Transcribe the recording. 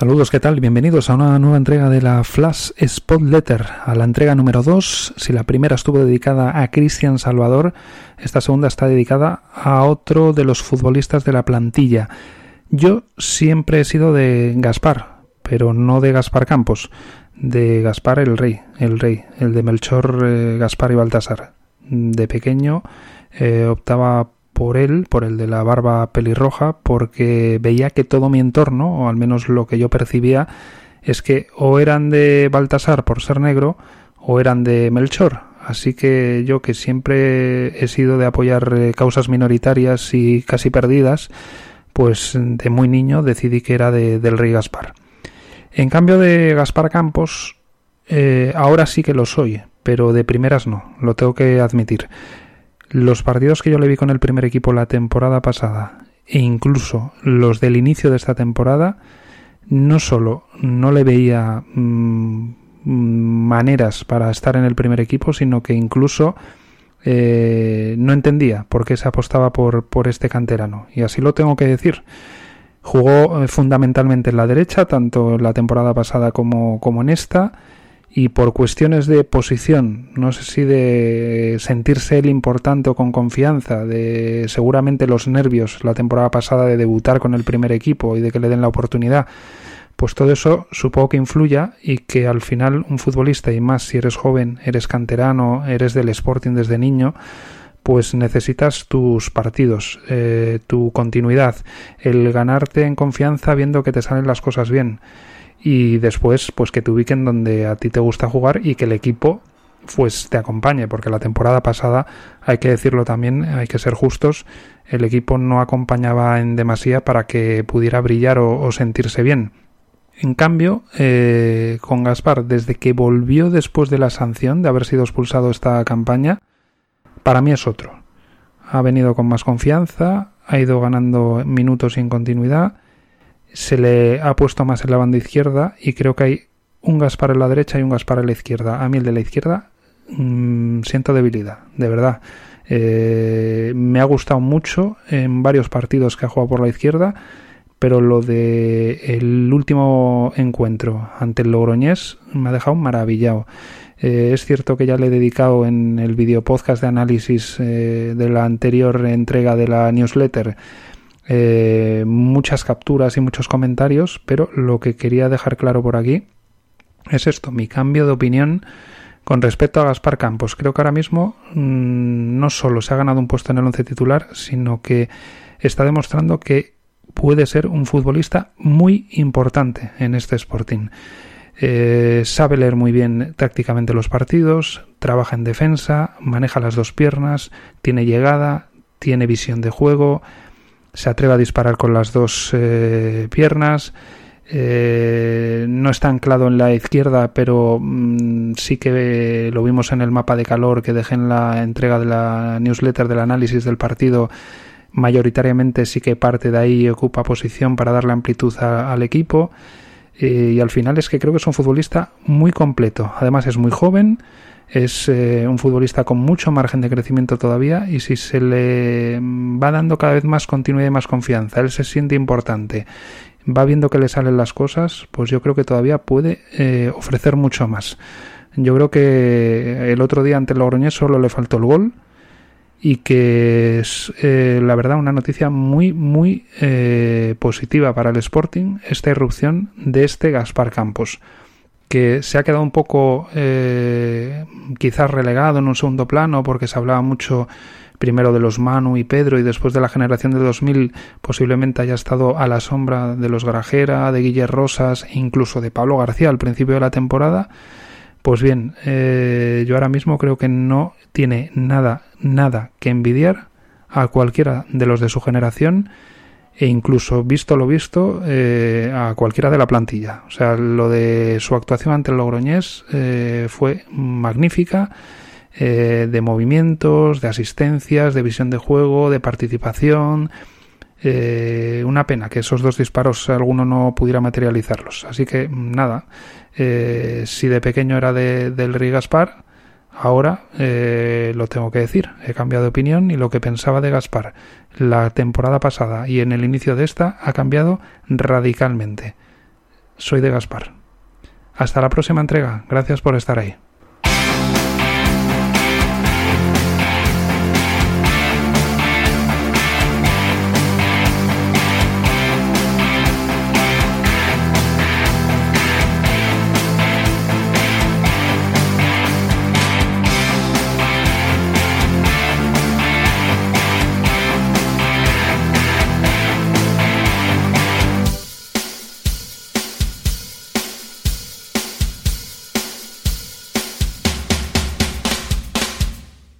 Saludos, ¿qué tal? Bienvenidos a una nueva entrega de la Flash Spot Letter, a la entrega número 2. Si la primera estuvo dedicada a Cristian Salvador, esta segunda está dedicada a otro de los futbolistas de la plantilla. Yo siempre he sido de Gaspar, pero no de Gaspar Campos, de Gaspar el Rey, el Rey, el de Melchor, eh, Gaspar y Baltasar. De pequeño eh, optaba por él, por el de la barba pelirroja, porque veía que todo mi entorno, o al menos lo que yo percibía, es que o eran de Baltasar por ser negro, o eran de Melchor. Así que yo, que siempre he sido de apoyar eh, causas minoritarias y casi perdidas, pues de muy niño decidí que era de, del rey Gaspar. En cambio de Gaspar Campos, eh, ahora sí que lo soy, pero de primeras no, lo tengo que admitir. Los partidos que yo le vi con el primer equipo la temporada pasada e incluso los del inicio de esta temporada, no solo no le veía mm, maneras para estar en el primer equipo, sino que incluso eh, no entendía por qué se apostaba por, por este canterano. Y así lo tengo que decir. Jugó eh, fundamentalmente en la derecha, tanto en la temporada pasada como, como en esta y por cuestiones de posición, no sé si de sentirse él importante o con confianza, de seguramente los nervios la temporada pasada de debutar con el primer equipo y de que le den la oportunidad, pues todo eso supongo que influya y que al final un futbolista y más si eres joven, eres canterano, eres del Sporting desde niño, pues necesitas tus partidos, eh, tu continuidad, el ganarte en confianza viendo que te salen las cosas bien y después pues que te ubiquen donde a ti te gusta jugar y que el equipo pues te acompañe porque la temporada pasada hay que decirlo también hay que ser justos el equipo no acompañaba en demasía para que pudiera brillar o, sentirse bien. En cambio eh, con Gaspar desde que volvió después de la sanción de haber sido expulsado esta campaña para mí es otro. Ha venido con más confianza ha ido ganando minutos sin continuidad se le ha puesto más en la banda izquierda y creo que hay un Gaspar en la derecha y un Gaspar en la izquierda. A mí el de la izquierda mmm, siento debilidad, de verdad. Eh, me ha gustado mucho en varios partidos que ha jugado por la izquierda, pero lo de el último encuentro ante el Logroñés me ha dejado maravillado. Eh, es cierto que ya le he dedicado en el video podcast de análisis eh, de la anterior entrega de la newsletter eh, muchas capturas y muchos comentarios, pero lo que quería dejar claro por aquí es esto, mi cambio de opinión con respecto a Gaspar Campos. Creo que ahora mismo mmm, no solo se ha ganado un puesto en el once titular, sino que está demostrando que puede ser un futbolista muy importante en este Sporting. Eh, sabe leer muy bien tácticamente los partidos, trabaja en defensa, maneja las dos piernas, tiene llegada, tiene visión de juego, se atreve a disparar con las dos eh, piernas. Eh, no está anclado en la izquierda, pero mm, sí que lo vimos en el mapa de calor que dejé en la entrega de la newsletter del análisis del partido. Mayoritariamente sí que parte de ahí ocupa posición para darle amplitud al equipo. Eh, y al final es que creo que es un futbolista muy completo. Además es muy joven, es eh, un futbolista con mucho margen de crecimiento todavía y si se le va dando cada vez más continuidad y más confianza, él se siente importante, va viendo que le salen las cosas, pues yo creo que todavía puede eh, ofrecer mucho más. Yo creo que el otro día ante el solo le faltó el gol y que es eh, la verdad una noticia muy muy positiva para el Sporting esta irrupción de este Gaspar Campos que se ha quedado un poco eh, quizás relegado en un segundo plano porque se hablaba mucho primero de los Manu y Pedro y después de la generación de 2000 posiblemente haya estado a la sombra de los Grajera, de Guillermo Rosas e incluso de Pablo García al principio de la temporada. Pues bien, eh, yo ahora mismo creo que no tiene nada, nada que envidiar a cualquiera de los de su generación e incluso visto lo visto eh, a cualquiera de la plantilla. O sea, lo de su actuación ante el Logroñés eh, fue magnífica, eh, de movimientos, de asistencias, de visión de juego, de participación. una pena que esos dos disparos alguno no pudiera materializarlos. Así que nada, si de pequeño era de, del Rey Gaspar, Ahora eh, lo tengo que decir, he cambiado de opinión y lo que pensaba de Gaspar la temporada pasada y en el inicio de esta ha cambiado radicalmente. soy de Gaspar. Hasta la próxima entrega. Gracias por estar ahí.